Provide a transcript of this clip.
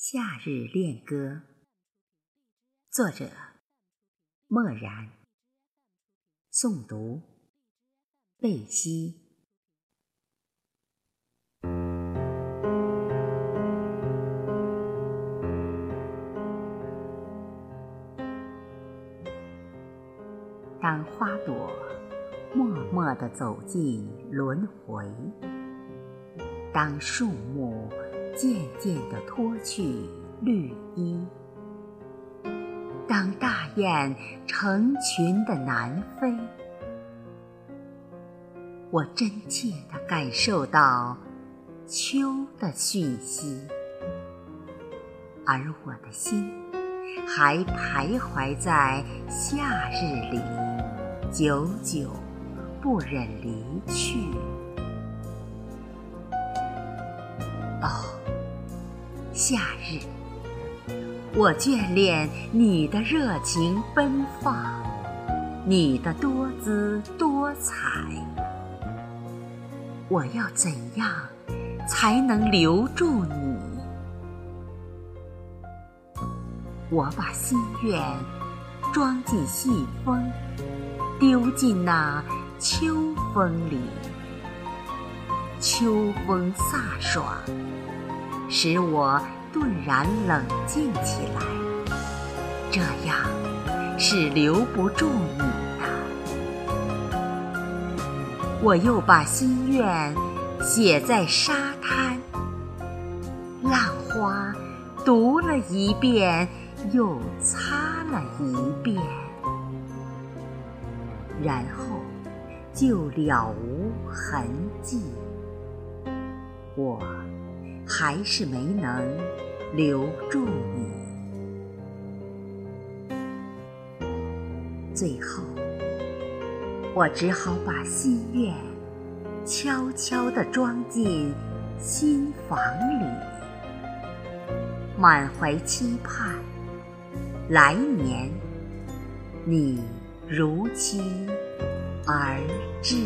夏日恋歌，作者：默然，诵读：贝西。当花朵默默地走进轮回，当树木。渐渐地脱去绿衣，当大雁成群的南飞，我真切地感受到秋的讯息，而我的心还徘徊在夏日里，久久不忍离去。夏日，我眷恋你的热情奔放，你的多姿多彩。我要怎样才能留住你？我把心愿装进信封，丢进那秋风里。秋风飒爽。使我顿然冷静起来，这样是留不住你的。我又把心愿写在沙滩，浪花读了一遍又擦了一遍，然后就了无痕迹。我。还是没能留住你。最后，我只好把心愿悄悄地装进心房里，满怀期盼，来年你如期而至。